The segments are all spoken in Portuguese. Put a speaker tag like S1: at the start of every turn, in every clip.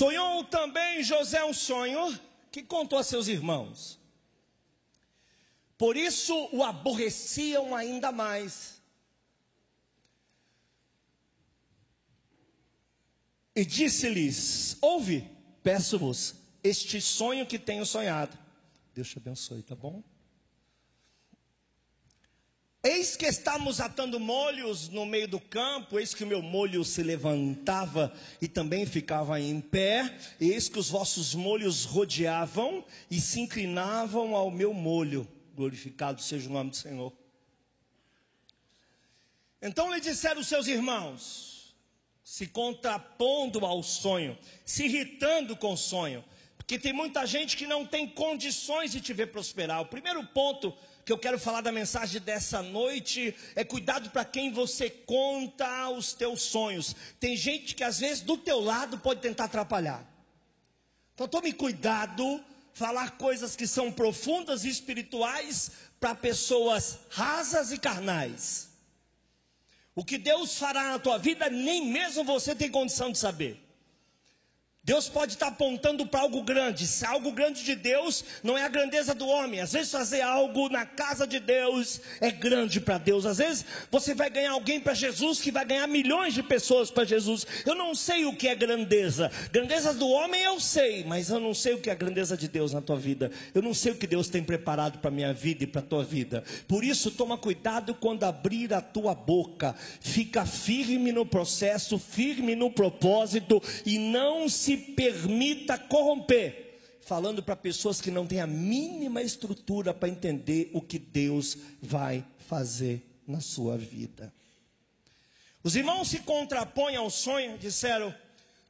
S1: Sonhou também José um sonho que contou a seus irmãos. Por isso o aborreciam ainda mais. E disse-lhes: Ouve, peço-vos, este sonho que tenho sonhado. Deus te abençoe, tá bom? Eis que estamos atando molhos no meio do campo, eis que o meu molho se levantava e também ficava em pé, eis que os vossos molhos rodeavam e se inclinavam ao meu molho. Glorificado seja o nome do Senhor. Então lhe disseram os seus irmãos, se contrapondo ao sonho, se irritando com o sonho, porque tem muita gente que não tem condições de te ver prosperar. O primeiro ponto que eu quero falar da mensagem dessa noite é cuidado para quem você conta os teus sonhos. Tem gente que às vezes do teu lado pode tentar atrapalhar. Então tome cuidado falar coisas que são profundas e espirituais para pessoas rasas e carnais. O que Deus fará na tua vida, nem mesmo você tem condição de saber. Deus pode estar apontando para algo grande. Se algo grande de Deus não é a grandeza do homem. Às vezes fazer algo na casa de Deus é grande para Deus. Às vezes você vai ganhar alguém para Jesus que vai ganhar milhões de pessoas para Jesus. Eu não sei o que é grandeza. Grandeza do homem eu sei, mas eu não sei o que é a grandeza de Deus na tua vida. Eu não sei o que Deus tem preparado para minha vida e para tua vida. Por isso toma cuidado quando abrir a tua boca. Fica firme no processo, firme no propósito e não se se permita corromper, falando para pessoas que não têm a mínima estrutura para entender o que Deus vai fazer na sua vida. Os irmãos se contrapõem ao sonho, disseram: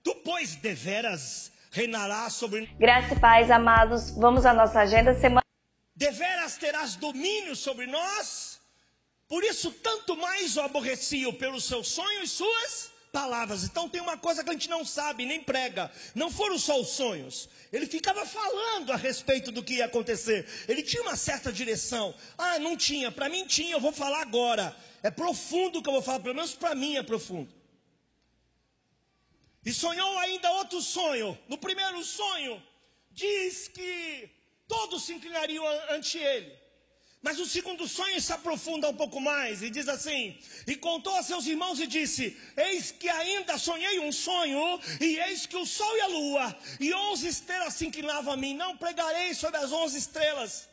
S1: Tu, pois, deveras reinarás sobre.
S2: Graça e paz, amados. Vamos à nossa agenda semana.
S1: Deveras terás domínio sobre nós. Por isso, tanto mais o aborreciam pelos seus sonhos e suas palavras. Então tem uma coisa que a gente não sabe, nem prega. Não foram só os sonhos. Ele ficava falando a respeito do que ia acontecer. Ele tinha uma certa direção. Ah, não tinha. Para mim tinha, eu vou falar agora. É profundo o que eu vou falar, pelo menos para mim é profundo. E sonhou ainda outro sonho. No primeiro sonho, diz que todos se inclinariam ante ele. Mas o segundo sonho se aprofunda um pouco mais e diz assim: E contou a seus irmãos e disse: Eis que ainda sonhei um sonho, e eis que o sol e a lua e onze estrelas se inclinavam a mim. Não pregarei sobre as onze estrelas,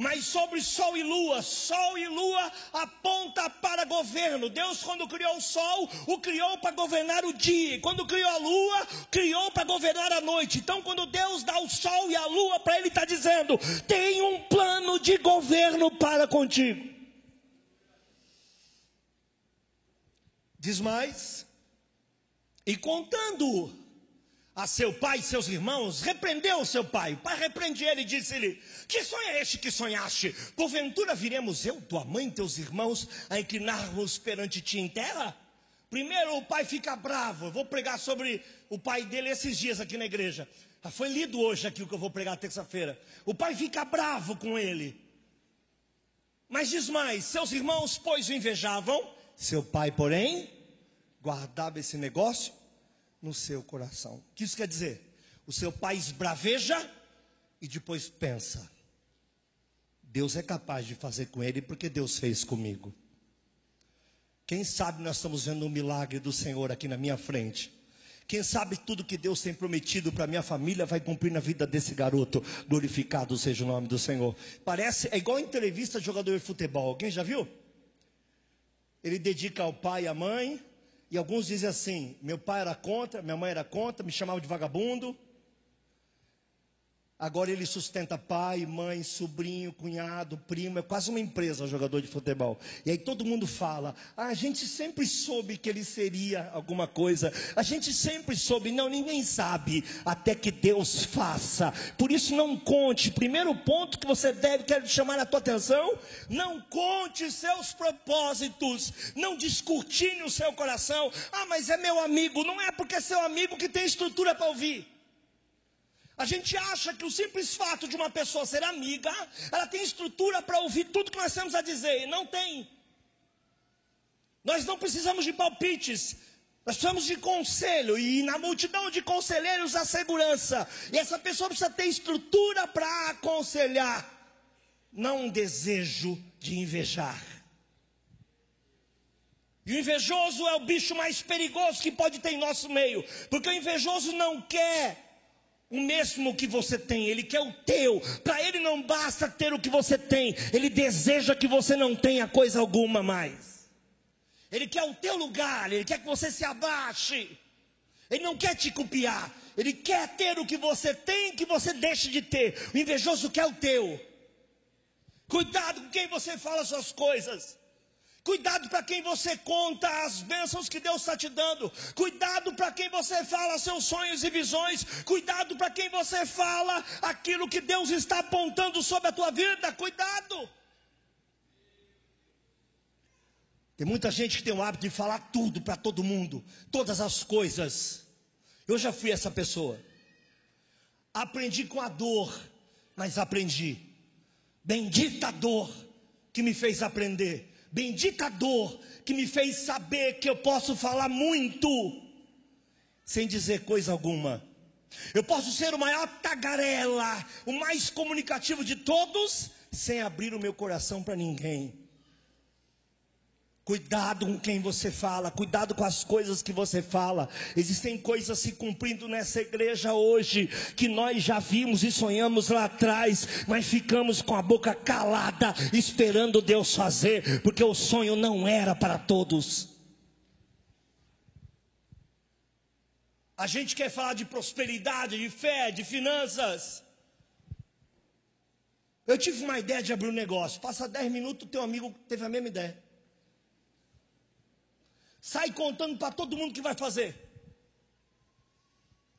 S1: mas sobre sol e lua, sol e lua aponta para governo. Deus, quando criou o sol, o criou para governar o dia. Quando criou a lua, criou para governar a noite. Então, quando Deus dá o sol e a lua para ele, está dizendo: tem um plano de governo para contigo. Diz mais, e contando a seu pai e seus irmãos, repreendeu o seu pai. O pai repreende ele e disse-lhe: Que sonho é este que sonhaste? Porventura viremos eu, tua mãe e teus irmãos a inclinarmos perante ti em terra? Primeiro o pai fica bravo. Eu vou pregar sobre o pai dele esses dias aqui na igreja. Ah, foi lido hoje aqui o que eu vou pregar terça-feira. O pai fica bravo com ele. Mas diz mais: seus irmãos, pois, o invejavam. Seu pai, porém, guardava esse negócio no seu coração. O que isso quer dizer? O seu pai esbraveja e depois pensa: Deus é capaz de fazer com ele porque Deus fez comigo. Quem sabe nós estamos vendo um milagre do Senhor aqui na minha frente. Quem sabe tudo que Deus tem prometido para minha família vai cumprir na vida desse garoto. Glorificado seja o nome do Senhor. Parece, é igual entrevista de jogador de futebol. Alguém já viu? Ele dedica ao pai e à mãe, e alguns dizem assim: meu pai era contra, minha mãe era contra, me chamavam de vagabundo. Agora ele sustenta pai, mãe, sobrinho, cunhado, primo, é quase uma empresa jogador de futebol. E aí todo mundo fala: ah, a gente sempre soube que ele seria alguma coisa, a gente sempre soube, não, ninguém sabe, até que Deus faça. Por isso não conte. Primeiro ponto que você deve, quero chamar a tua atenção: não conte seus propósitos, não descortine o seu coração. Ah, mas é meu amigo, não é porque é seu amigo que tem estrutura para ouvir. A gente acha que o simples fato de uma pessoa ser amiga, ela tem estrutura para ouvir tudo que nós temos a dizer, e não tem. Nós não precisamos de palpites. Nós precisamos de conselho e na multidão de conselheiros a segurança. E essa pessoa precisa ter estrutura para aconselhar, não um desejo de invejar. E o invejoso é o bicho mais perigoso que pode ter em nosso meio, porque o invejoso não quer o mesmo que você tem, ele quer o teu. Para ele não basta ter o que você tem, ele deseja que você não tenha coisa alguma mais. Ele quer o teu lugar, ele quer que você se abaixe. Ele não quer te copiar, ele quer ter o que você tem que você deixe de ter. O invejoso quer o teu. Cuidado com quem você fala suas coisas. Cuidado para quem você conta as bênçãos que Deus está te dando. Cuidado para quem você fala seus sonhos e visões. Cuidado para quem você fala aquilo que Deus está apontando sobre a tua vida. Cuidado. Tem muita gente que tem o hábito de falar tudo para todo mundo, todas as coisas. Eu já fui essa pessoa. Aprendi com a dor, mas aprendi. Bendita dor que me fez aprender. Bendita dor que me fez saber que eu posso falar muito sem dizer coisa alguma. Eu posso ser o maior tagarela, o mais comunicativo de todos, sem abrir o meu coração para ninguém. Cuidado com quem você fala, cuidado com as coisas que você fala. Existem coisas se cumprindo nessa igreja hoje que nós já vimos e sonhamos lá atrás, mas ficamos com a boca calada, esperando Deus fazer, porque o sonho não era para todos. A gente quer falar de prosperidade, de fé, de finanças. Eu tive uma ideia de abrir um negócio. Passa 10 minutos, teu amigo teve a mesma ideia sai contando para todo mundo que vai fazer.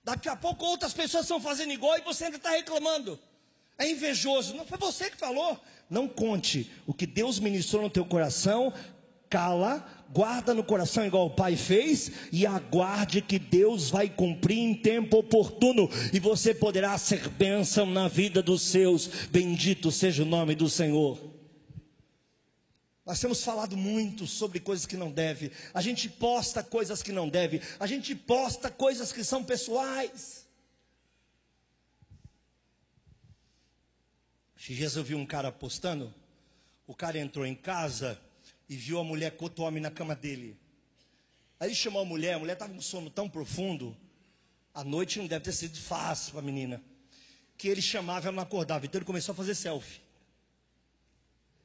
S1: Daqui a pouco outras pessoas estão fazendo igual e você ainda está reclamando. É invejoso. Não foi você que falou. Não conte o que Deus ministrou no teu coração. Cala, guarda no coração igual o pai fez e aguarde que Deus vai cumprir em tempo oportuno e você poderá ser bênção na vida dos seus. Bendito seja o nome do Senhor. Nós temos falado muito sobre coisas que não deve. A gente posta coisas que não deve. A gente posta coisas que são pessoais. Esses dias eu vi um cara postando. O cara entrou em casa e viu a mulher com outro homem na cama dele. Aí ele chamou a mulher. A mulher estava com sono tão profundo. A noite não deve ter sido fácil para a menina. Que ele chamava e ela não acordava. Então ele começou a fazer selfie.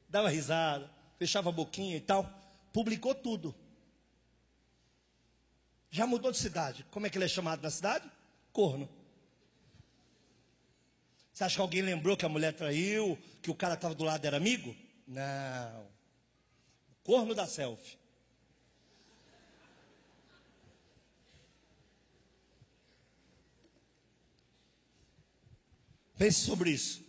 S1: Dava risada fechava a boquinha e tal, publicou tudo. Já mudou de cidade. Como é que ele é chamado na cidade? Corno. Você acha que alguém lembrou que a mulher traiu, que o cara estava do lado era amigo? Não. Corno da selfie. Pense sobre isso.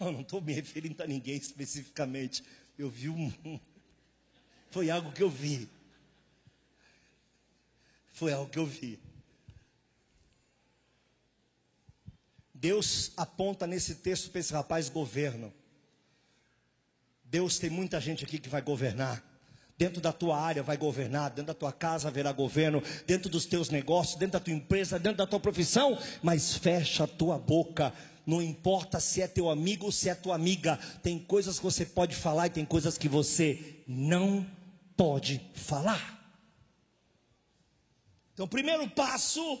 S1: Eu não estou me referindo a ninguém especificamente. Eu vi um. Foi algo que eu vi. Foi algo que eu vi. Deus aponta nesse texto para esse rapaz governo. Deus tem muita gente aqui que vai governar. Dentro da tua área vai governar, dentro da tua casa haverá governo, dentro dos teus negócios, dentro da tua empresa, dentro da tua profissão, mas fecha a tua boca não importa se é teu amigo ou se é tua amiga, tem coisas que você pode falar e tem coisas que você não pode falar. Então, o primeiro passo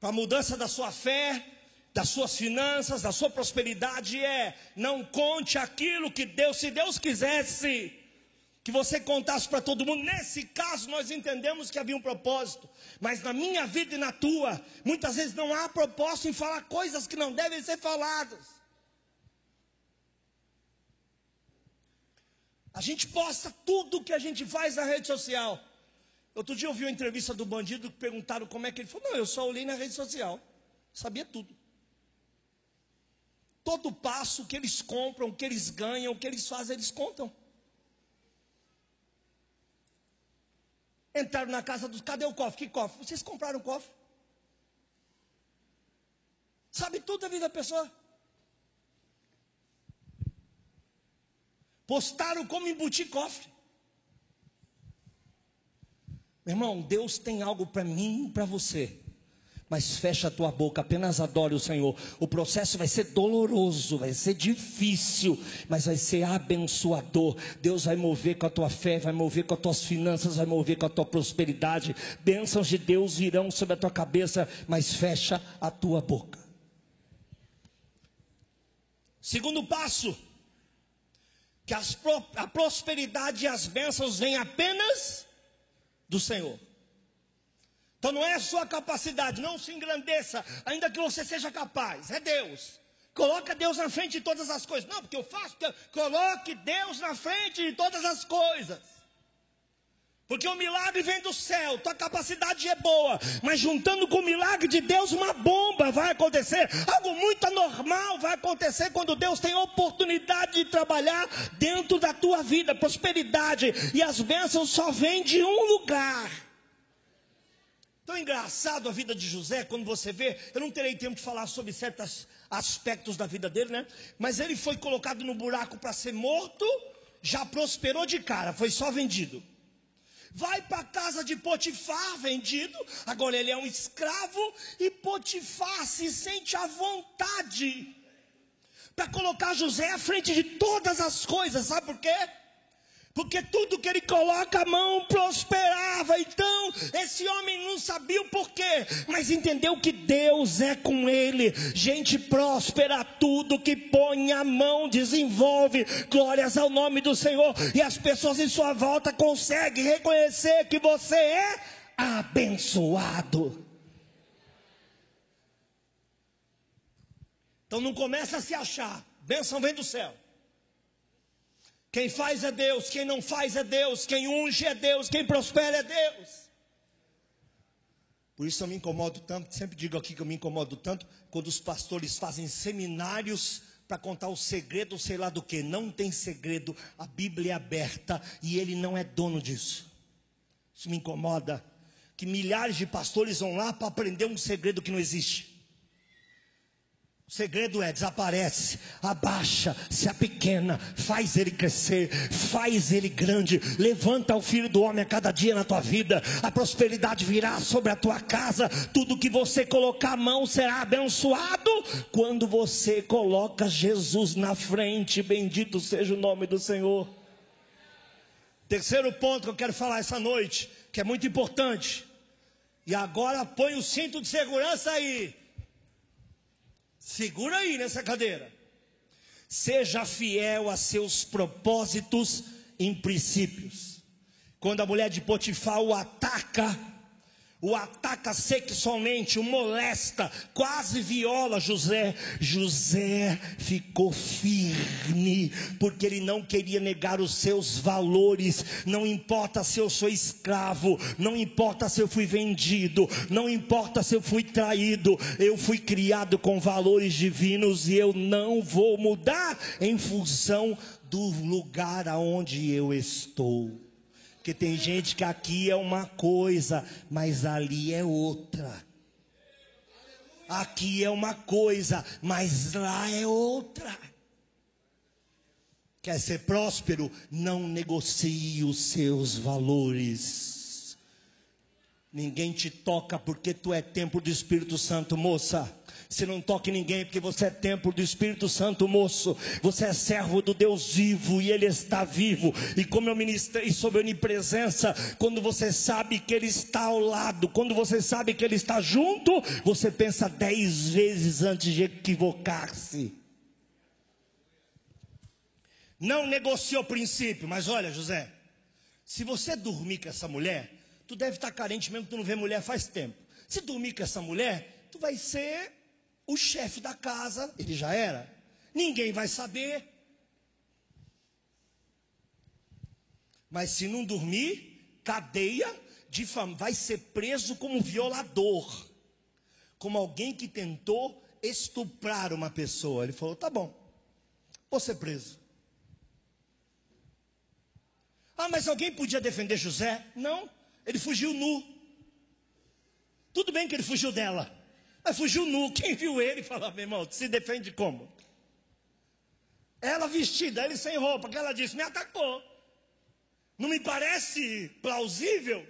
S1: para a mudança da sua fé, das suas finanças, da sua prosperidade é: não conte aquilo que Deus, se Deus quisesse, que você contasse para todo mundo. Nesse caso, nós entendemos que havia um propósito, mas na minha vida e na tua, muitas vezes não há propósito em falar coisas que não devem ser faladas. A gente posta tudo que a gente faz na rede social. Outro dia eu vi uma entrevista do bandido que perguntaram como é que ele falou: Não, eu só olhei na rede social, sabia tudo. Todo passo que eles compram, que eles ganham, o que eles fazem, eles contam. Entraram na casa dos. Cadê o cofre? Que cofre? Vocês compraram o cofre? Sabe tudo da vida da pessoa. Postaram como embutir cofre. Meu irmão, Deus tem algo para mim e para você. Mas fecha a tua boca, apenas adore o Senhor. O processo vai ser doloroso, vai ser difícil, mas vai ser abençoador. Deus vai mover com a tua fé, vai mover com as tuas finanças, vai mover com a tua prosperidade. Bênçãos de Deus virão sobre a tua cabeça, mas fecha a tua boca. Segundo passo, que as, a prosperidade e as bênçãos vêm apenas do Senhor. Então não é a sua capacidade, não se engrandeça, ainda que você seja capaz, é Deus. Coloca Deus na frente de todas as coisas. Não, porque eu faço, porque eu... coloque Deus na frente de todas as coisas. Porque o milagre vem do céu, tua capacidade é boa, mas juntando com o milagre de Deus, uma bomba vai acontecer, algo muito anormal vai acontecer quando Deus tem oportunidade de trabalhar dentro da tua vida, prosperidade, e as bênçãos só vêm de um lugar. Tão engraçado a vida de José, quando você vê, eu não terei tempo de falar sobre certos aspectos da vida dele, né? Mas ele foi colocado no buraco para ser morto, já prosperou de cara, foi só vendido vai para a casa de Potifar, vendido, agora ele é um escravo, e Potifar se sente à vontade para colocar José à frente de todas as coisas, sabe por quê? Porque tudo que ele coloca a mão prosperava. Então, esse homem não sabia o porquê, mas entendeu que Deus é com ele. Gente próspera, tudo que põe a mão desenvolve. Glórias ao nome do Senhor. E as pessoas em sua volta conseguem reconhecer que você é abençoado. Então não começa a se achar. Bênção vem do céu. Quem faz é Deus, quem não faz é Deus, quem unge é Deus, quem prospera é Deus. Por isso eu me incomodo tanto, sempre digo aqui que eu me incomodo tanto, quando os pastores fazem seminários para contar o segredo, sei lá do que. Não tem segredo, a Bíblia é aberta e ele não é dono disso. Isso me incomoda. Que milhares de pastores vão lá para aprender um segredo que não existe. O segredo é: desaparece, abaixa, se apequena, faz ele crescer, faz ele grande, levanta o filho do homem a cada dia na tua vida, a prosperidade virá sobre a tua casa, tudo que você colocar a mão será abençoado quando você coloca Jesus na frente, bendito seja o nome do Senhor. Terceiro ponto que eu quero falar essa noite, que é muito importante, e agora põe o cinto de segurança aí. Segura aí nessa cadeira. Seja fiel a seus propósitos em princípios. Quando a mulher de Potifar o ataca, o ataca sexualmente, o molesta, quase viola José. José ficou firme, porque ele não queria negar os seus valores. Não importa se eu sou escravo, não importa se eu fui vendido, não importa se eu fui traído, eu fui criado com valores divinos e eu não vou mudar em função do lugar aonde eu estou. Porque tem gente que aqui é uma coisa, mas ali é outra. Aqui é uma coisa, mas lá é outra. Quer ser próspero? Não negocie os seus valores. Ninguém te toca porque tu é templo do Espírito Santo, moça. Você não toque ninguém, porque você é templo do Espírito Santo, moço. Você é servo do Deus vivo e Ele está vivo. E como eu ministrei sobre onipresença, quando você sabe que Ele está ao lado, quando você sabe que Ele está junto, você pensa dez vezes antes de equivocar-se. Não negociou o princípio, mas olha, José, se você dormir com essa mulher, tu deve estar carente mesmo que tu não vê mulher faz tempo. Se dormir com essa mulher, tu vai ser o chefe da casa, ele já era. Ninguém vai saber. Mas se não dormir, cadeia, difam, vai ser preso como violador, como alguém que tentou estuprar uma pessoa. Ele falou: tá bom, vou ser preso. Ah, mas alguém podia defender José? Não, ele fugiu nu. Tudo bem que ele fugiu dela. Mas fugiu nu. Quem viu ele falou, meu irmão, se defende como? Ela vestida, ele sem roupa, que ela disse, me atacou. Não me parece plausível?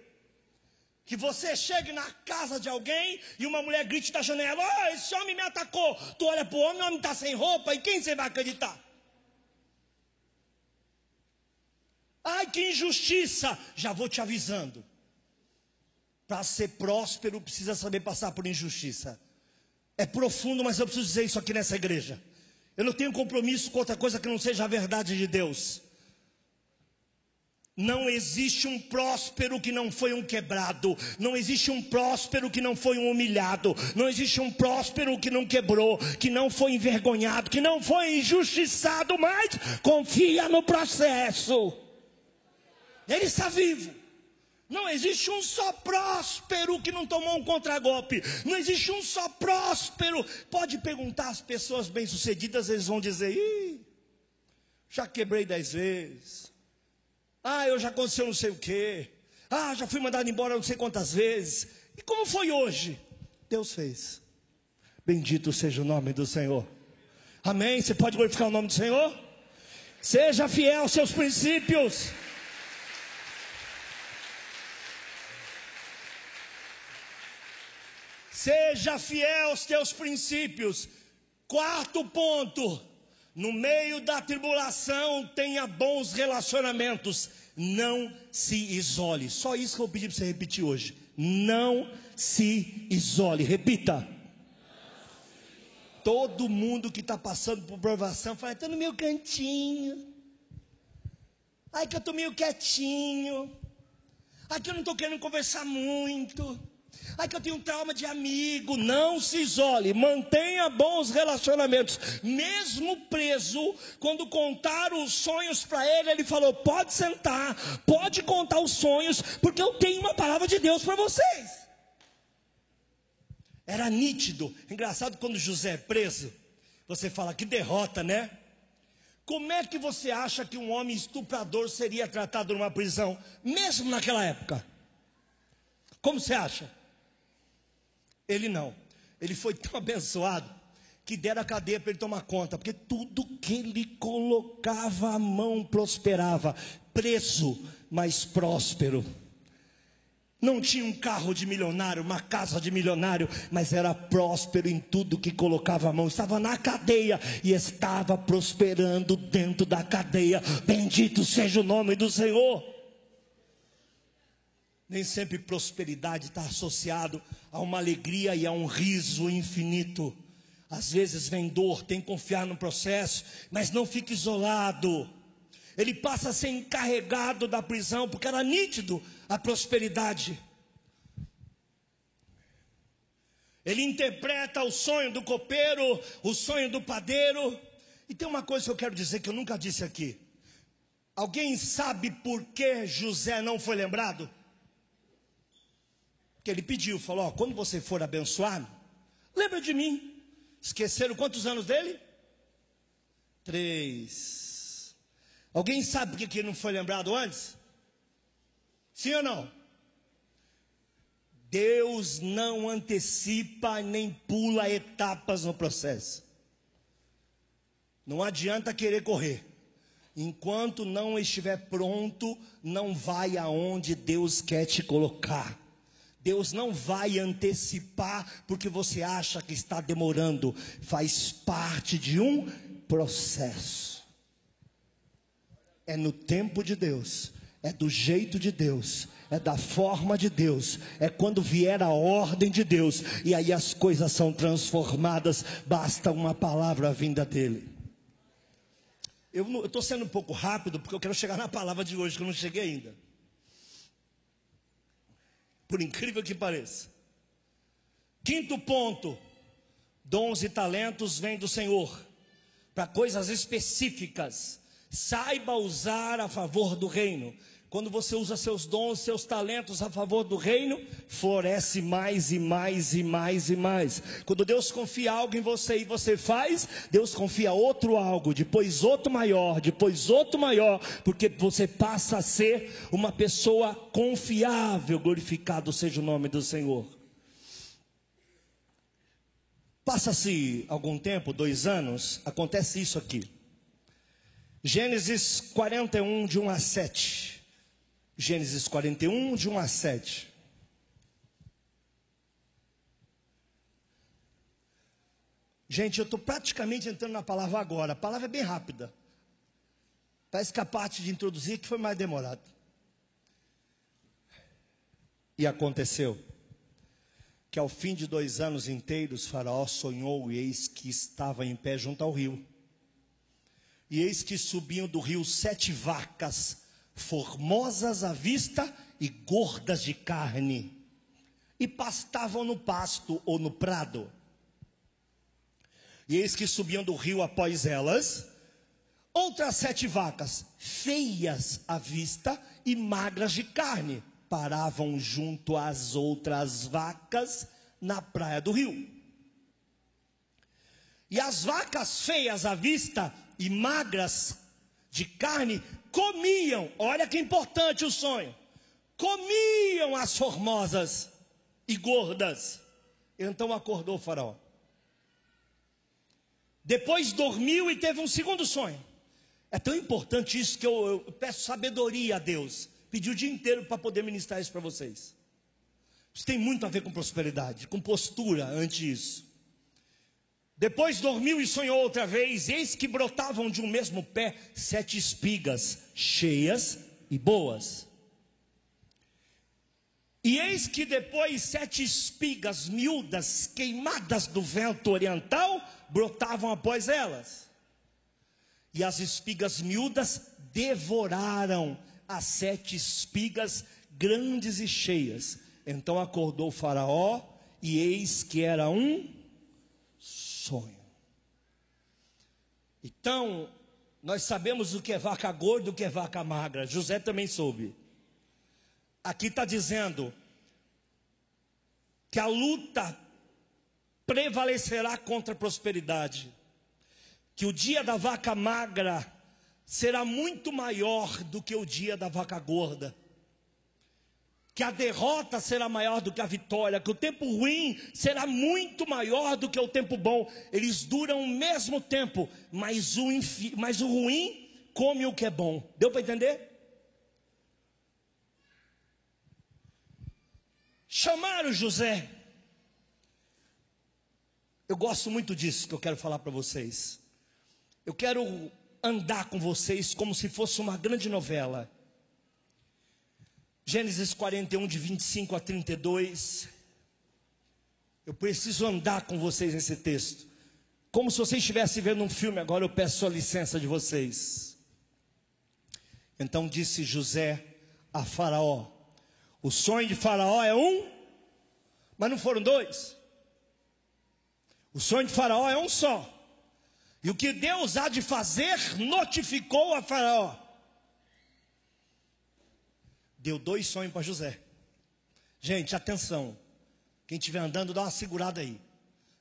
S1: Que você chegue na casa de alguém e uma mulher grite da janela: oh, esse homem me atacou. Tu olha para o homem, o homem está sem roupa, em quem você vai acreditar? Ai, que injustiça! Já vou te avisando. Para ser próspero, precisa saber passar por injustiça. É profundo, mas eu preciso dizer isso aqui nessa igreja. Eu não tenho compromisso com outra coisa que não seja a verdade de Deus. Não existe um próspero que não foi um quebrado. Não existe um próspero que não foi um humilhado. Não existe um próspero que não quebrou, que não foi envergonhado, que não foi injustiçado, mas confia no processo. Ele está vivo. Não existe um só próspero que não tomou um contragolpe. Não existe um só próspero. Pode perguntar às pessoas bem-sucedidas, eles vão dizer: Ih, já quebrei dez vezes. Ah, eu já aconteceu não sei o quê. Ah, já fui mandado embora não sei quantas vezes. E como foi hoje? Deus fez. Bendito seja o nome do Senhor. Amém? Você pode glorificar o nome do Senhor? Seja fiel aos seus princípios. Seja fiel aos teus princípios. Quarto ponto. No meio da tribulação, tenha bons relacionamentos. Não se isole. Só isso que eu pedi para você repetir hoje. Não se isole. Repita. Todo mundo que está passando por provação fala, estou no meu cantinho. Ai, que eu estou meio quietinho. Ai, que eu não estou querendo conversar muito. Ai, que eu tenho um trauma de amigo. Não se isole, mantenha bons relacionamentos. Mesmo preso, quando contaram os sonhos para ele, ele falou: pode sentar, pode contar os sonhos, porque eu tenho uma palavra de Deus para vocês. Era nítido. Engraçado quando José é preso, você fala que derrota, né? Como é que você acha que um homem estuprador seria tratado numa prisão, mesmo naquela época? Como você acha? Ele não. Ele foi tão abençoado que deram a cadeia para ele tomar conta, porque tudo que ele colocava a mão prosperava, preso, mas próspero. Não tinha um carro de milionário, uma casa de milionário, mas era próspero em tudo que colocava a mão. Estava na cadeia e estava prosperando dentro da cadeia. Bendito seja o nome do Senhor. Nem sempre prosperidade está associado a uma alegria e a um riso infinito. Às vezes vem dor, tem que confiar no processo, mas não fique isolado. Ele passa a ser encarregado da prisão, porque era nítido a prosperidade. Ele interpreta o sonho do copeiro, o sonho do padeiro. E tem uma coisa que eu quero dizer que eu nunca disse aqui. Alguém sabe por que José não foi lembrado? Que ele pediu, falou: ó, quando você for abençoado, lembra de mim. Esqueceram quantos anos dele? Três. Alguém sabe por que ele não foi lembrado antes? Sim ou não? Deus não antecipa nem pula etapas no processo. Não adianta querer correr. Enquanto não estiver pronto, não vai aonde Deus quer te colocar. Deus não vai antecipar porque você acha que está demorando, faz parte de um processo. É no tempo de Deus, é do jeito de Deus, é da forma de Deus, é quando vier a ordem de Deus, e aí as coisas são transformadas, basta uma palavra vinda dEle. Eu estou sendo um pouco rápido porque eu quero chegar na palavra de hoje, que eu não cheguei ainda por incrível que pareça. Quinto ponto: dons e talentos vêm do Senhor para coisas específicas. Saiba usar a favor do reino. Quando você usa seus dons, seus talentos a favor do reino, floresce mais e mais e mais e mais. Quando Deus confia algo em você e você faz, Deus confia outro algo, depois outro maior, depois outro maior, porque você passa a ser uma pessoa confiável. Glorificado seja o nome do Senhor. Passa-se algum tempo, dois anos, acontece isso aqui. Gênesis 41, de 1 a 7. Gênesis 41, de 1 a 7. Gente, eu estou praticamente entrando na palavra agora. A palavra é bem rápida. Parece que a parte de introduzir que foi mais demorada. E aconteceu que ao fim de dois anos inteiros, Faraó sonhou e eis que estava em pé junto ao rio. E eis que subiam do rio sete vacas formosas à vista e gordas de carne, e pastavam no pasto ou no prado. E eis que subiam do rio após elas outras sete vacas, feias à vista e magras de carne paravam junto às outras vacas na praia do rio. E as vacas feias à vista e magras de carne comiam, olha que importante o sonho, comiam as formosas e gordas. Então acordou o faraó. Depois dormiu e teve um segundo sonho. É tão importante isso que eu, eu peço sabedoria a Deus Pedi o dia inteiro para poder ministrar isso para vocês. Isso tem muito a ver com prosperidade, com postura antes disso. Depois dormiu e sonhou outra vez, eis que brotavam de um mesmo pé sete espigas, cheias e boas. E eis que depois sete espigas miúdas, queimadas do vento oriental, brotavam após elas. E as espigas miúdas devoraram as sete espigas grandes e cheias. Então acordou Faraó, e eis que era um sonho. Então, nós sabemos o que é vaca gorda e o que é vaca magra. José também soube. Aqui está dizendo que a luta prevalecerá contra a prosperidade. Que o dia da vaca magra será muito maior do que o dia da vaca gorda. Que a derrota será maior do que a vitória, que o tempo ruim será muito maior do que o tempo bom. Eles duram o mesmo tempo, mas o, mas o ruim come o que é bom. Deu para entender? Chamaram José. Eu gosto muito disso que eu quero falar para vocês. Eu quero andar com vocês como se fosse uma grande novela. Gênesis 41, de 25 a 32. Eu preciso andar com vocês nesse texto. Como se vocês estivessem vendo um filme, agora eu peço a licença de vocês. Então disse José a Faraó: O sonho de Faraó é um, mas não foram dois. O sonho de Faraó é um só. E o que Deus há de fazer, notificou a Faraó. Deu dois sonhos para José. Gente, atenção. Quem estiver andando, dá uma segurada aí.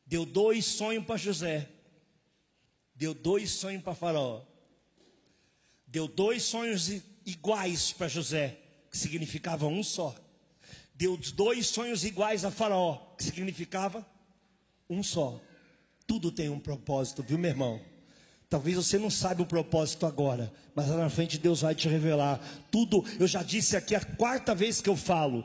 S1: Deu dois sonhos para José. Deu dois sonhos para Faraó. Deu dois sonhos iguais para José, que significava um só. Deu dois sonhos iguais a Faraó, que significava um só. Tudo tem um propósito, viu, meu irmão? Talvez você não saiba o propósito agora, mas lá na frente Deus vai te revelar. Tudo, eu já disse aqui a quarta vez que eu falo.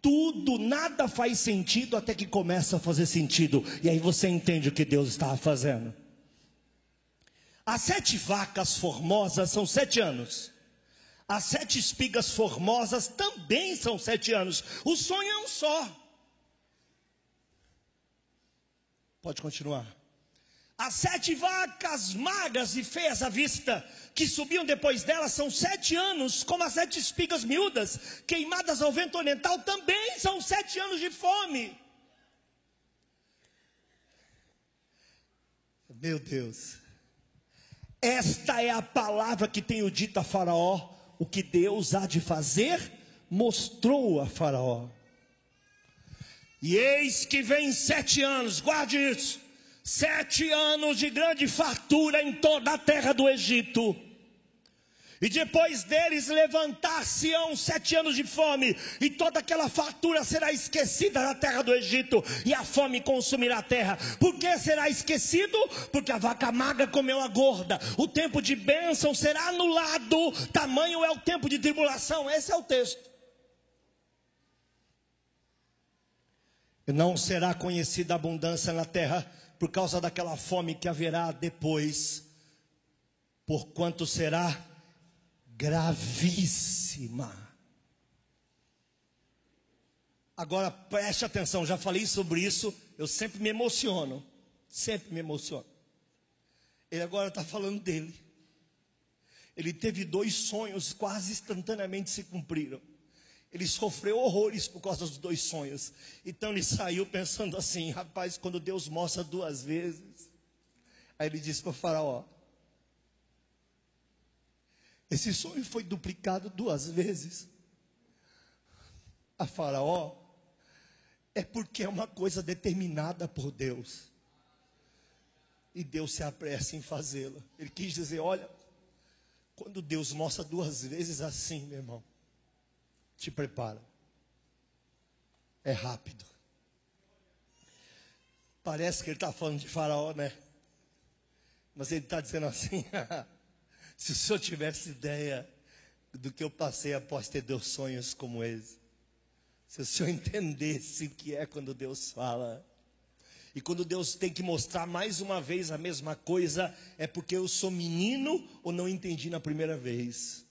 S1: Tudo, nada faz sentido até que começa a fazer sentido. E aí você entende o que Deus estava fazendo. As sete vacas formosas são sete anos. As sete espigas formosas também são sete anos. O sonho é um só. Pode continuar. As sete vacas magras e feias à vista, que subiam depois delas, são sete anos, como as sete espigas miúdas, queimadas ao vento oriental, também são sete anos de fome. Meu Deus, esta é a palavra que tenho dito a Faraó, o que Deus há de fazer, mostrou a Faraó. E eis que vem sete anos, guarde isso: sete anos de grande fartura em toda a terra do Egito. E depois deles levantar-se-ão sete anos de fome, e toda aquela fartura será esquecida na terra do Egito, e a fome consumirá a terra. Por que será esquecido? Porque a vaca magra comeu a gorda. O tempo de bênção será anulado, tamanho é o tempo de tribulação. Esse é o texto. não será conhecida abundância na terra por causa daquela fome que haverá depois, porquanto será gravíssima. Agora preste atenção, já falei sobre isso, eu sempre me emociono, sempre me emociono. Ele agora está falando dele. Ele teve dois sonhos, quase instantaneamente se cumpriram. Ele sofreu horrores por causa dos dois sonhos. Então ele saiu pensando assim: rapaz, quando Deus mostra duas vezes. Aí ele disse para o Faraó: Esse sonho foi duplicado duas vezes. A Faraó é porque é uma coisa determinada por Deus. E Deus se apressa em fazê-la. Ele quis dizer: olha, quando Deus mostra duas vezes assim, meu irmão, te prepara. É rápido. Parece que ele está falando de Faraó, né? Mas ele está dizendo assim: se o senhor tivesse ideia do que eu passei após ter dois sonhos como esse, se o senhor entendesse o que é quando Deus fala, e quando Deus tem que mostrar mais uma vez a mesma coisa, é porque eu sou menino ou não entendi na primeira vez.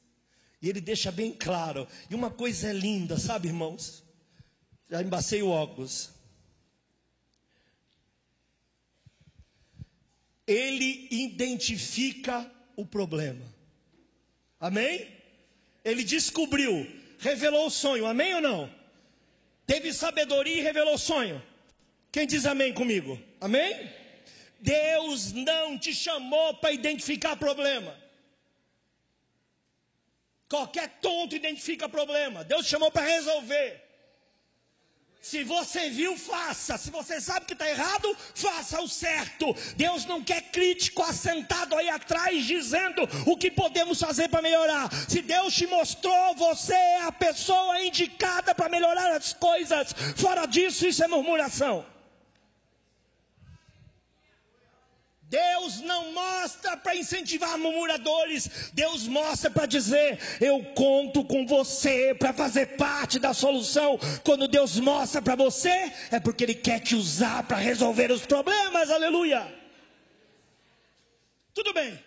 S1: E ele deixa bem claro. E uma coisa é linda, sabe, irmãos? Já embacei o óculos. Ele identifica o problema. Amém? Ele descobriu, revelou o sonho. Amém ou não? Teve sabedoria e revelou o sonho. Quem diz amém comigo? Amém? Deus não te chamou para identificar problema. Qualquer tonto identifica problema. Deus chamou para resolver. Se você viu, faça. Se você sabe que está errado, faça o certo. Deus não quer crítico assentado aí atrás dizendo o que podemos fazer para melhorar. Se Deus te mostrou, você é a pessoa indicada para melhorar as coisas. Fora disso, isso é murmuração. Deus não mostra para incentivar murmuradores, Deus mostra para dizer: Eu conto com você para fazer parte da solução. Quando Deus mostra para você, é porque Ele quer te usar para resolver os problemas, aleluia. Tudo bem,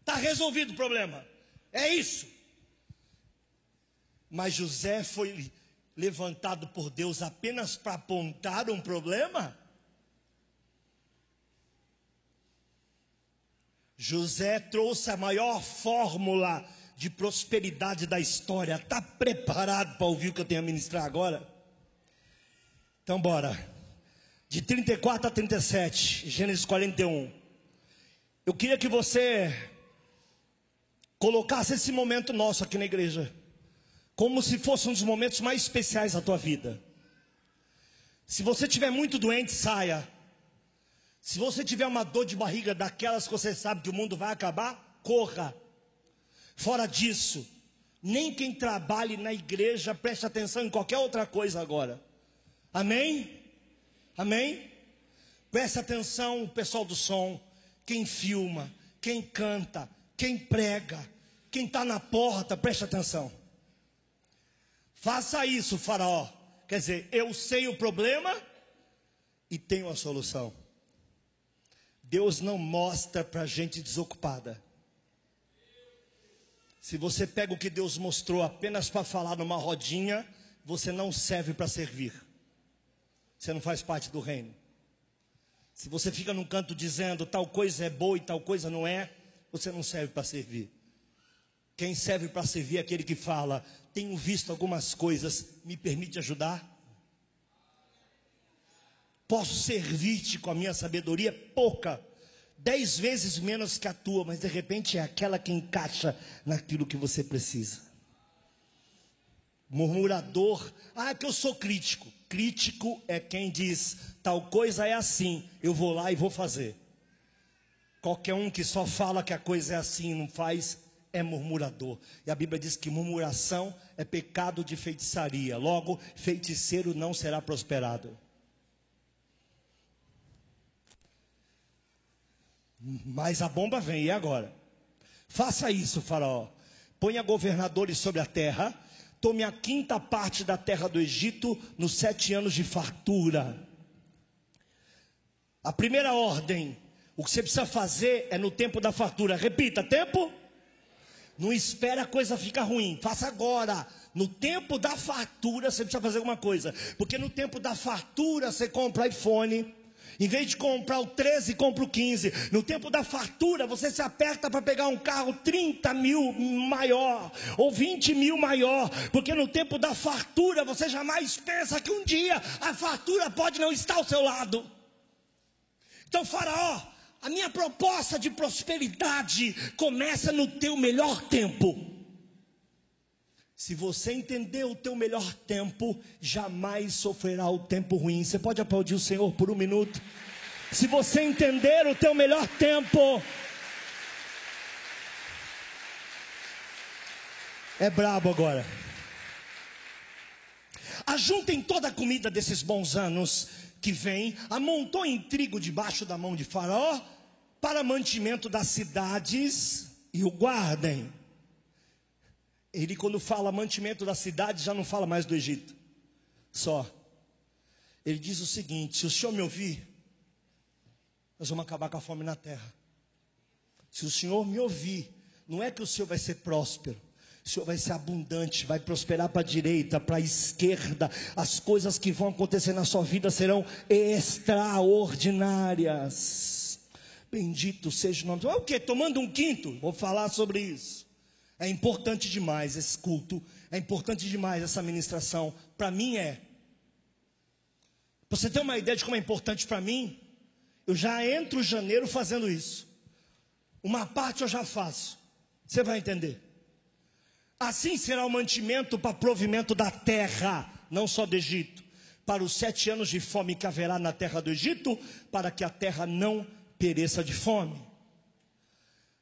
S1: está resolvido o problema, é isso. Mas José foi levantado por Deus apenas para apontar um problema? José trouxe a maior fórmula de prosperidade da história. Está preparado para ouvir o que eu tenho a ministrar agora? Então, bora. De 34 a 37, Gênesis 41. Eu queria que você colocasse esse momento nosso aqui na igreja como se fosse um dos momentos mais especiais da tua vida. Se você estiver muito doente, saia. Se você tiver uma dor de barriga daquelas que você sabe que o mundo vai acabar, corra. Fora disso, nem quem trabalhe na igreja preste atenção em qualquer outra coisa agora. Amém? Amém? Preste atenção, o pessoal do som, quem filma, quem canta, quem prega, quem está na porta, preste atenção. Faça isso, Faraó. Quer dizer, eu sei o problema e tenho a solução. Deus não mostra para gente desocupada. Se você pega o que Deus mostrou apenas para falar numa rodinha, você não serve para servir. Você não faz parte do reino. Se você fica num canto dizendo tal coisa é boa e tal coisa não é, você não serve para servir. Quem serve para servir é aquele que fala: Tenho visto algumas coisas, me permite ajudar? Posso servir-te com a minha sabedoria pouca, dez vezes menos que a tua, mas de repente é aquela que encaixa naquilo que você precisa. Murmurador, ah, que eu sou crítico. Crítico é quem diz, tal coisa é assim, eu vou lá e vou fazer. Qualquer um que só fala que a coisa é assim e não faz, é murmurador. E a Bíblia diz que murmuração é pecado de feitiçaria. Logo, feiticeiro não será prosperado. Mas a bomba vem, e agora? Faça isso, Faraó. Ponha governadores sobre a terra. Tome a quinta parte da terra do Egito nos sete anos de fartura. A primeira ordem, o que você precisa fazer é no tempo da fartura. Repita, tempo? Não espera a coisa ficar ruim, faça agora. No tempo da fartura você precisa fazer alguma coisa, porque no tempo da fartura você compra iPhone, em vez de comprar o 13, compra o 15. No tempo da fartura, você se aperta para pegar um carro 30 mil maior, ou 20 mil maior. Porque no tempo da fartura, você jamais pensa que um dia a fartura pode não estar ao seu lado. Então, Faraó, a minha proposta de prosperidade começa no teu melhor tempo. Se você entender o teu melhor tempo, jamais sofrerá o tempo ruim. Você pode aplaudir o Senhor por um minuto? Se você entender o teu melhor tempo, é brabo agora. Ajuntem toda a comida desses bons anos que vem, amontoem trigo debaixo da mão de Faraó para mantimento das cidades e o guardem. Ele, quando fala mantimento da cidade, já não fala mais do Egito. Só. Ele diz o seguinte: se o senhor me ouvir, nós vamos acabar com a fome na terra. Se o senhor me ouvir, não é que o senhor vai ser próspero. O senhor vai ser abundante, vai prosperar para a direita, para a esquerda. As coisas que vão acontecer na sua vida serão extraordinárias. Bendito seja o nome. É o que? Tomando um quinto? Vou falar sobre isso. É importante demais esse culto, é importante demais essa ministração. Para mim é. Você ter uma ideia de como é importante para mim, eu já entro janeiro fazendo isso. Uma parte eu já faço. Você vai entender. Assim será o mantimento para provimento da terra, não só do Egito, para os sete anos de fome que haverá na terra do Egito, para que a terra não pereça de fome.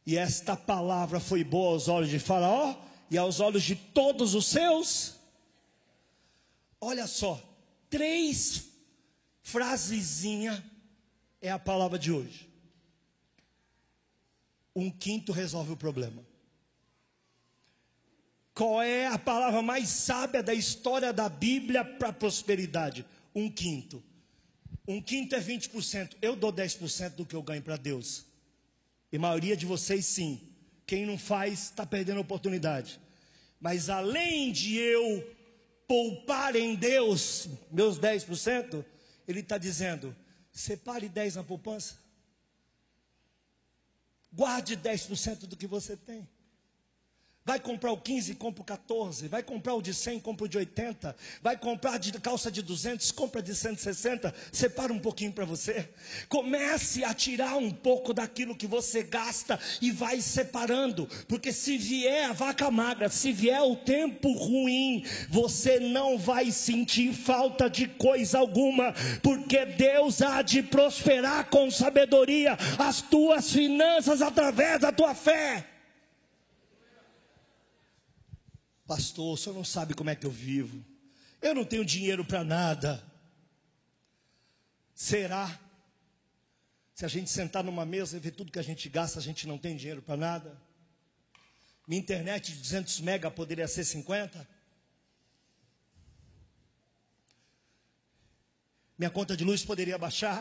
S1: E esta palavra foi boa aos olhos de Faraó e aos olhos de todos os seus. Olha só, três frasezinha é a palavra de hoje. Um quinto resolve o problema. Qual é a palavra mais sábia da história da Bíblia para prosperidade? Um quinto. Um quinto é 20%. Eu dou 10% do que eu ganho para Deus. E maioria de vocês sim. Quem não faz está perdendo a oportunidade. Mas além de eu poupar em Deus meus 10%, Ele está dizendo: separe 10 na poupança. Guarde 10% do que você tem. Vai comprar o 15, compra o 14. Vai comprar o de 100, compra o de 80. Vai comprar de calça de 200, compra de 160. Separa um pouquinho para você. Comece a tirar um pouco daquilo que você gasta e vai separando. Porque se vier a vaca magra, se vier o tempo ruim, você não vai sentir falta de coisa alguma. Porque Deus há de prosperar com sabedoria as tuas finanças através da tua fé. Pastor, o senhor não sabe como é que eu vivo. Eu não tenho dinheiro para nada. Será? Se a gente sentar numa mesa e ver tudo que a gente gasta, a gente não tem dinheiro para nada? Minha internet de 200 mega poderia ser 50? Minha conta de luz poderia baixar?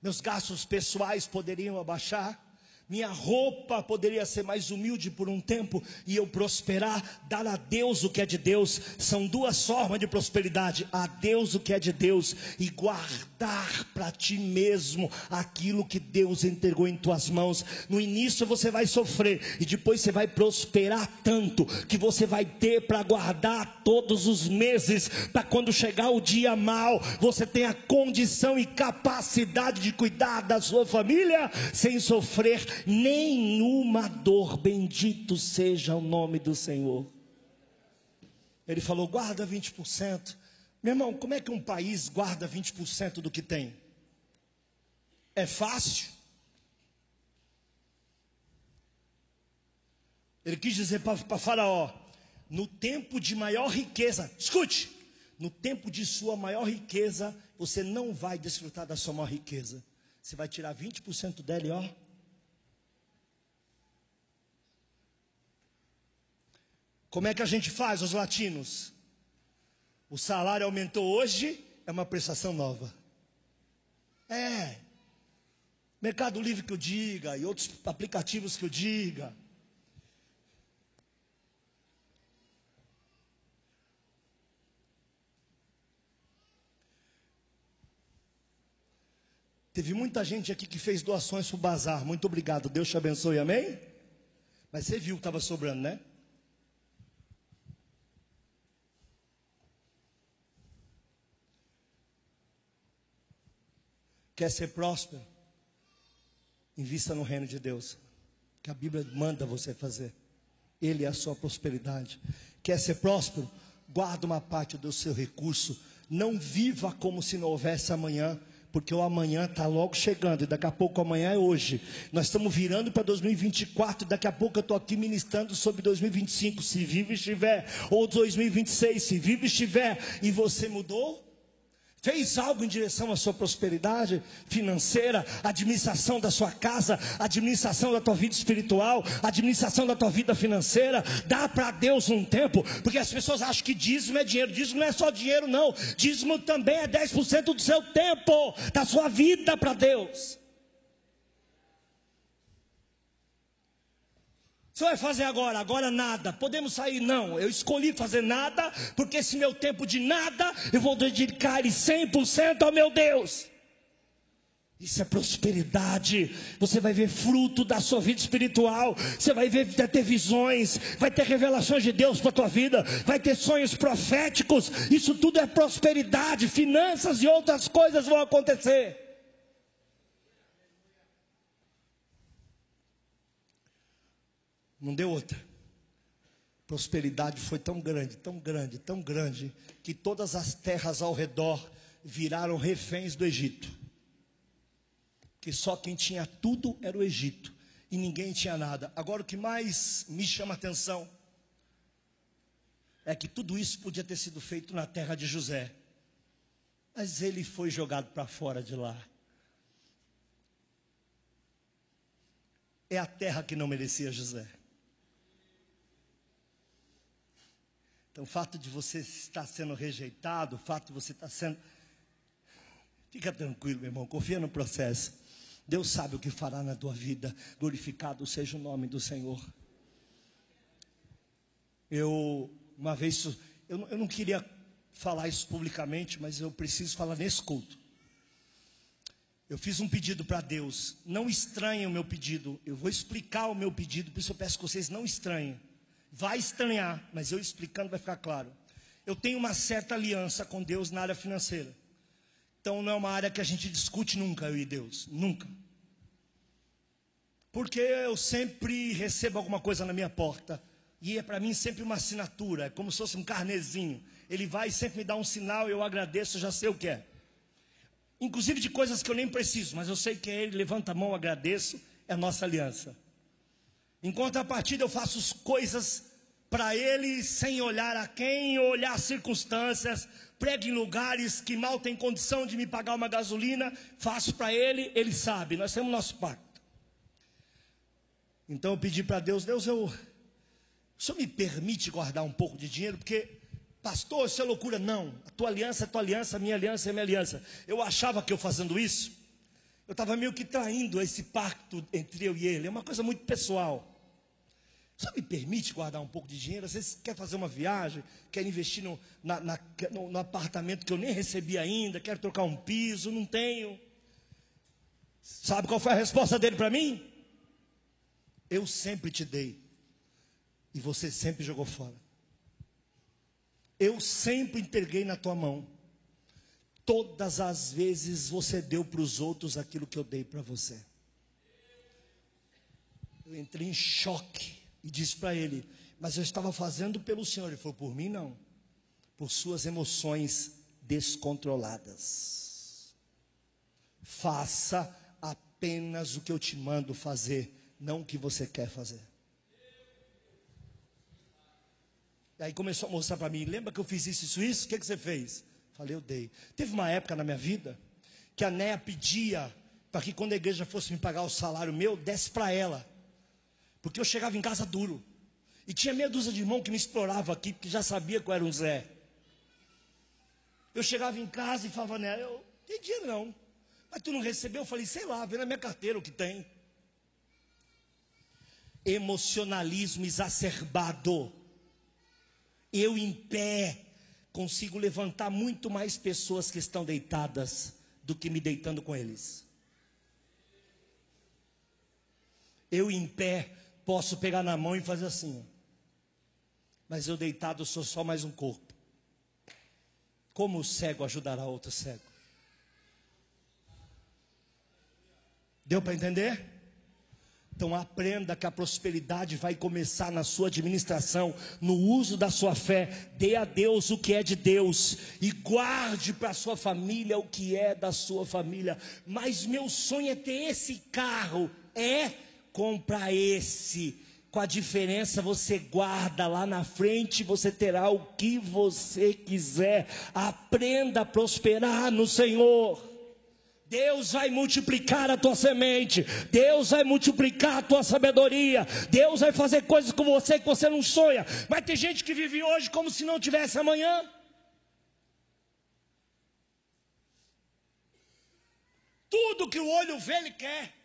S1: Meus gastos pessoais poderiam abaixar? Minha roupa poderia ser mais humilde por um tempo e eu prosperar, dar a Deus o que é de Deus. São duas formas de prosperidade: a Deus o que é de Deus e guardar para ti mesmo aquilo que Deus entregou em tuas mãos. No início você vai sofrer e depois você vai prosperar tanto que você vai ter para guardar todos os meses, para quando chegar o dia mal, você tenha condição e capacidade de cuidar da sua família sem sofrer nenhuma dor, bendito seja o nome do Senhor. Ele falou: guarda 20%. Meu irmão, como é que um país guarda 20% do que tem? É fácil? Ele quis dizer para Faraó: no tempo de maior riqueza, escute, no tempo de sua maior riqueza, você não vai desfrutar da sua maior riqueza. Você vai tirar 20% dela e ó, Como é que a gente faz, os latinos? O salário aumentou hoje, é uma prestação nova. É, Mercado Livre que eu diga, e outros aplicativos que eu diga. Teve muita gente aqui que fez doações para o bazar. Muito obrigado. Deus te abençoe. Amém? Mas você viu que estava sobrando, né? Quer ser próspero? Invista no reino de Deus. Que a Bíblia manda você fazer. Ele é a sua prosperidade. Quer ser próspero? Guarda uma parte do seu recurso. Não viva como se não houvesse amanhã porque o amanhã está logo chegando, e daqui a pouco amanhã é hoje. Nós estamos virando para 2024, e daqui a pouco eu estou aqui ministrando sobre 2025, se vivo estiver, ou 2026, se vivo estiver, e você mudou? Fez algo em direção à sua prosperidade financeira, administração da sua casa, administração da tua vida espiritual, administração da tua vida financeira. Dá para Deus um tempo, porque as pessoas acham que dízimo é dinheiro. Dízimo não é só dinheiro, não. Dízimo também é 10% do seu tempo, da sua vida para Deus. Você vai fazer agora? Agora nada. Podemos sair? Não. Eu escolhi fazer nada, porque esse meu tempo de nada, eu vou dedicar ele 100% ao meu Deus. Isso é prosperidade. Você vai ver fruto da sua vida espiritual. Você vai ver, vai ter visões, vai ter revelações de Deus para a tua vida, vai ter sonhos proféticos. Isso tudo é prosperidade. Finanças e outras coisas vão acontecer. Não deu outra. Prosperidade foi tão grande, tão grande, tão grande, que todas as terras ao redor viraram reféns do Egito. Que só quem tinha tudo era o Egito e ninguém tinha nada. Agora o que mais me chama a atenção é que tudo isso podia ter sido feito na terra de José. Mas ele foi jogado para fora de lá. É a terra que não merecia José. Então, o fato de você estar sendo rejeitado, o fato de você estar sendo. Fica tranquilo, meu irmão, confia no processo. Deus sabe o que fará na tua vida. Glorificado seja o nome do Senhor. Eu, uma vez, eu, eu não queria falar isso publicamente, mas eu preciso falar nesse culto. Eu fiz um pedido para Deus. Não estranhem o meu pedido. Eu vou explicar o meu pedido, por isso eu peço que vocês não estranhem. Vai estranhar, mas eu explicando vai ficar claro. Eu tenho uma certa aliança com Deus na área financeira. Então não é uma área que a gente discute nunca, eu e Deus. Nunca. Porque eu sempre recebo alguma coisa na minha porta. E é para mim sempre uma assinatura, é como se fosse um carnezinho. Ele vai e sempre me dá um sinal, eu agradeço, já sei o que é. Inclusive de coisas que eu nem preciso, mas eu sei que é ele, levanta a mão, agradeço, é a nossa aliança. Em contrapartida, eu faço coisas para ele sem olhar a quem, olhar as circunstâncias, prego em lugares que mal tem condição de me pagar uma gasolina, faço para ele, ele sabe, nós temos nosso pacto. Então eu pedi para Deus, Deus, eu, o senhor me permite guardar um pouco de dinheiro, porque, pastor, isso é loucura, não, a tua aliança é tua aliança, a minha aliança é minha aliança. Eu achava que eu fazendo isso, eu estava meio que traindo esse pacto entre eu e ele, é uma coisa muito pessoal. Só me permite guardar um pouco de dinheiro? Às vezes quer fazer uma viagem, quer investir no, na, na, no, no apartamento que eu nem recebi ainda, quero trocar um piso, não tenho. Sabe qual foi a resposta dele para mim? Eu sempre te dei, e você sempre jogou fora. Eu sempre entreguei na tua mão. Todas as vezes você deu para os outros aquilo que eu dei para você. Eu entrei em choque e disse para ele: Mas eu estava fazendo pelo Senhor. Ele falou: Por mim não, por suas emoções descontroladas. Faça apenas o que eu te mando fazer, não o que você quer fazer. E aí começou a mostrar para mim: Lembra que eu fiz isso, isso, isso? O que, que você fez? Falei: Eu dei. Teve uma época na minha vida que a Néa pedia para que quando a igreja fosse me pagar o salário meu, desse para ela. Porque eu chegava em casa duro. E tinha meia dúzia de irmão que me explorava aqui, porque já sabia que eu era um Zé. Eu chegava em casa e falava nela, eu tem dinheiro não. Mas tu não recebeu? Eu falei, sei lá, vê na minha carteira o que tem. Emocionalismo exacerbado. Eu em pé consigo levantar muito mais pessoas que estão deitadas do que me deitando com eles. Eu em pé posso pegar na mão e fazer assim. Mas eu deitado sou só mais um corpo. Como o cego ajudará outro cego? Deu para entender? Então aprenda que a prosperidade vai começar na sua administração, no uso da sua fé. Dê a Deus o que é de Deus e guarde para sua família o que é da sua família. Mas meu sonho é ter esse carro. É comprar esse. Com a diferença, você guarda lá na frente, você terá o que você quiser. Aprenda a prosperar no Senhor. Deus vai multiplicar a tua semente, Deus vai multiplicar a tua sabedoria, Deus vai fazer coisas com você que você não sonha. Mas tem gente que vive hoje como se não tivesse amanhã. Tudo que o olho vê, ele quer.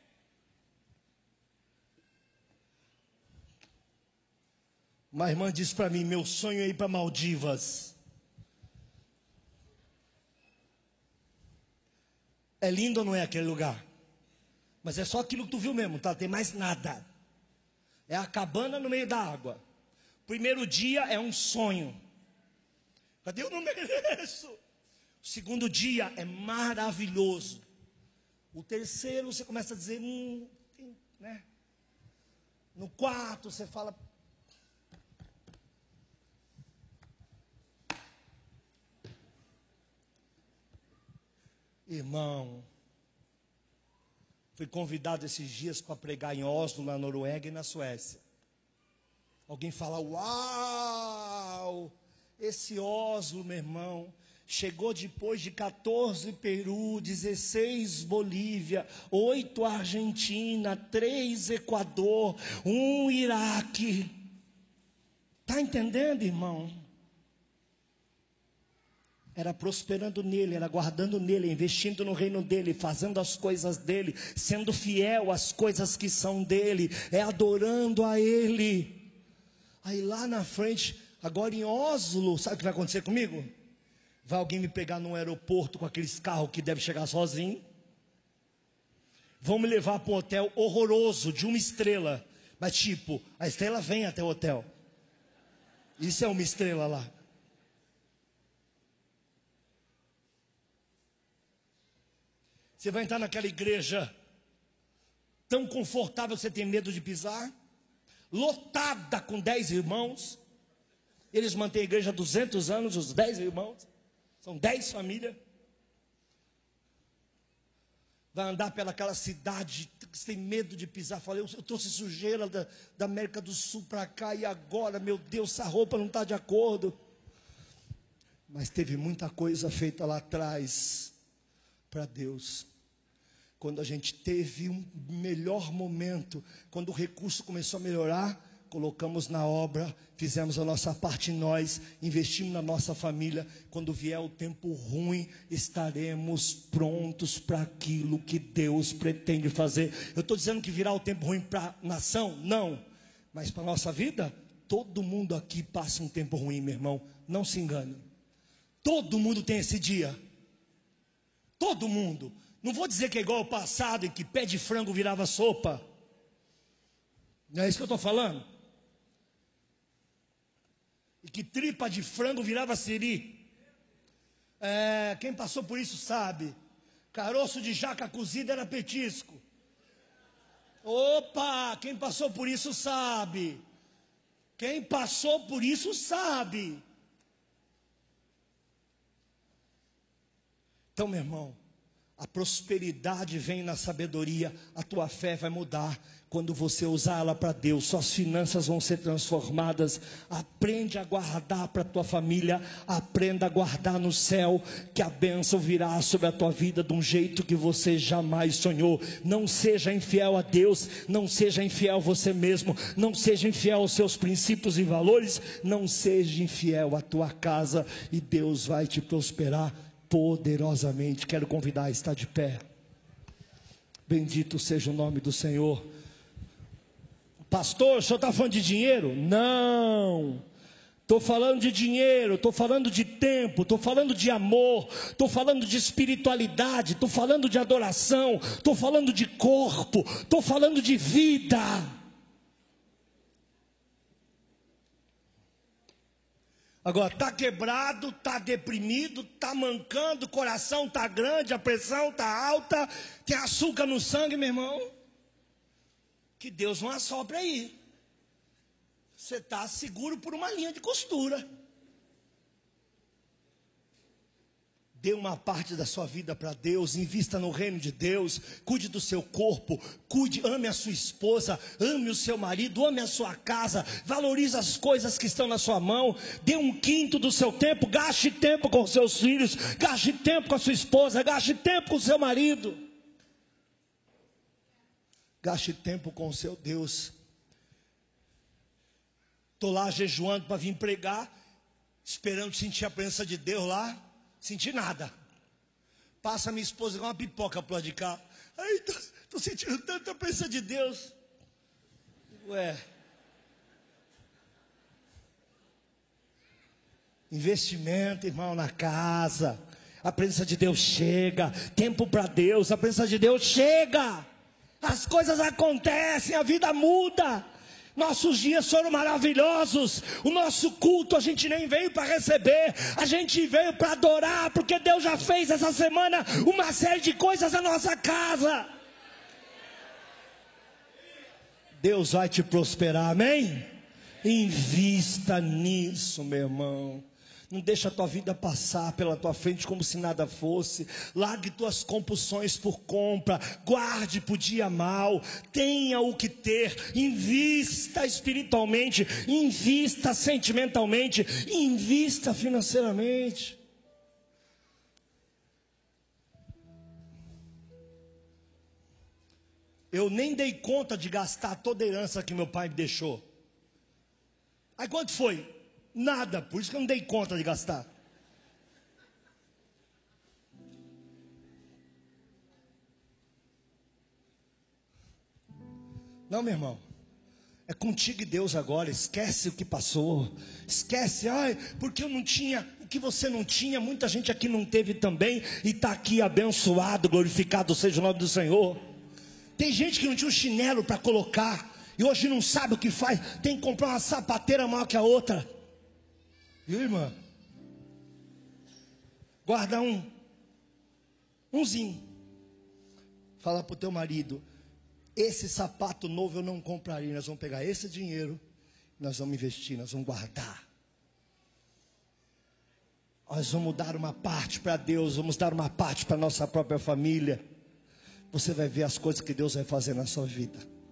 S1: Uma irmã disse para mim: meu sonho é ir para Maldivas. É lindo ou não é aquele lugar? Mas é só aquilo que tu viu mesmo, tá? Tem mais nada. É a cabana no meio da água. Primeiro dia é um sonho. Cadê eu não mereço? O segundo dia é maravilhoso. O terceiro você começa a dizer, hum, né? No quarto você fala, Irmão, fui convidado esses dias para pregar em Oslo, na Noruega e na Suécia. Alguém fala: Uau! Esse Oslo, meu irmão, chegou depois de 14 Peru, 16 Bolívia, 8 Argentina, 3 Equador, 1 Iraque. Está entendendo, irmão? Era prosperando nele, era guardando nele, investindo no reino dele, fazendo as coisas dele, sendo fiel às coisas que são dele, é adorando a ele. Aí lá na frente, agora em Oslo, sabe o que vai acontecer comigo? Vai alguém me pegar no aeroporto com aqueles carros que deve chegar sozinho. Vão me levar para um hotel horroroso, de uma estrela. Mas tipo, a estrela vem até o hotel. Isso é uma estrela lá. Você vai entrar naquela igreja tão confortável que você tem medo de pisar, lotada com dez irmãos. Eles mantêm a igreja há 200 anos, os dez irmãos. São dez famílias. Vai andar pelaquela cidade, sem medo de pisar. Falei, eu, trouxe sujeira da, da América do Sul para cá e agora, meu Deus, essa roupa não está de acordo. Mas teve muita coisa feita lá atrás para Deus quando a gente teve um melhor momento, quando o recurso começou a melhorar, colocamos na obra, fizemos a nossa parte nós, investimos na nossa família. Quando vier o tempo ruim, estaremos prontos para aquilo que Deus pretende fazer. Eu estou dizendo que virá o tempo ruim para a nação? Não. Mas para a nossa vida, todo mundo aqui passa um tempo ruim, meu irmão. Não se engane. Todo mundo tem esse dia. Todo mundo. Não vou dizer que é igual ao passado, em que pé de frango virava sopa. Não é isso que eu estou falando? E que tripa de frango virava siri. É, quem passou por isso sabe. Caroço de jaca cozida era petisco. Opa, quem passou por isso sabe. Quem passou por isso sabe. Então, meu irmão, a prosperidade vem na sabedoria, a tua fé vai mudar quando você usar ela para Deus, suas finanças vão ser transformadas. Aprende a guardar para a tua família, aprenda a guardar no céu, que a bênção virá sobre a tua vida de um jeito que você jamais sonhou. Não seja infiel a Deus, não seja infiel a você mesmo, não seja infiel aos seus princípios e valores, não seja infiel à tua casa, e Deus vai te prosperar poderosamente. Quero convidar a estar de pé. Bendito seja o nome do Senhor. Pastor, o senhor está falando de dinheiro? Não. Estou falando de dinheiro, estou falando de tempo, estou falando de amor, estou falando de espiritualidade, estou falando de adoração, estou falando de corpo, estou falando de vida. Agora, está quebrado, está deprimido, está mancando, o coração está grande, a pressão está alta, tem açúcar no sangue, meu irmão. Que Deus não assopra aí. Você está seguro por uma linha de costura. Dê uma parte da sua vida para Deus, invista no reino de Deus, cuide do seu corpo, cuide, ame a sua esposa, ame o seu marido, ame a sua casa, valorize as coisas que estão na sua mão, dê um quinto do seu tempo, gaste tempo com os seus filhos, gaste tempo com a sua esposa, gaste tempo com o seu marido. Gaste tempo com o seu Deus. Estou lá jejuando para vir pregar, esperando sentir a presença de Deus lá. Senti nada. Passa minha esposa com uma pipoca pro lado de cá. Ai, tô, tô sentindo tanta presença de Deus. Ué. Investimento, irmão, na casa. A presença de Deus chega. Tempo para Deus. A presença de Deus chega. As coisas acontecem, a vida muda. Nossos dias foram maravilhosos. O nosso culto a gente nem veio para receber, a gente veio para adorar, porque Deus já fez essa semana uma série de coisas na nossa casa. Deus vai te prosperar, amém? Invista nisso, meu irmão. Não deixa a tua vida passar pela tua frente como se nada fosse. Largue tuas compulsões por compra. Guarde para o dia mal. Tenha o que ter. Invista espiritualmente. Invista sentimentalmente. Invista financeiramente. Eu nem dei conta de gastar toda a herança que meu pai me deixou. Aí quanto foi? Nada, por isso que eu não dei conta de gastar. Não, meu irmão. É contigo e Deus agora. Esquece o que passou. Esquece, ai, porque eu não tinha o que você não tinha. Muita gente aqui não teve também. E está aqui abençoado, glorificado seja o nome do Senhor. Tem gente que não tinha um chinelo para colocar. E hoje não sabe o que faz. Tem que comprar uma sapateira maior que a outra. Viu, irmã? Guarda um. Umzinho. Fala para o teu marido: esse sapato novo eu não compraria. Nós vamos pegar esse dinheiro, nós vamos investir, nós vamos guardar. Nós vamos dar uma parte para Deus, vamos dar uma parte para nossa própria família. Você vai ver as coisas que Deus vai fazer na sua vida.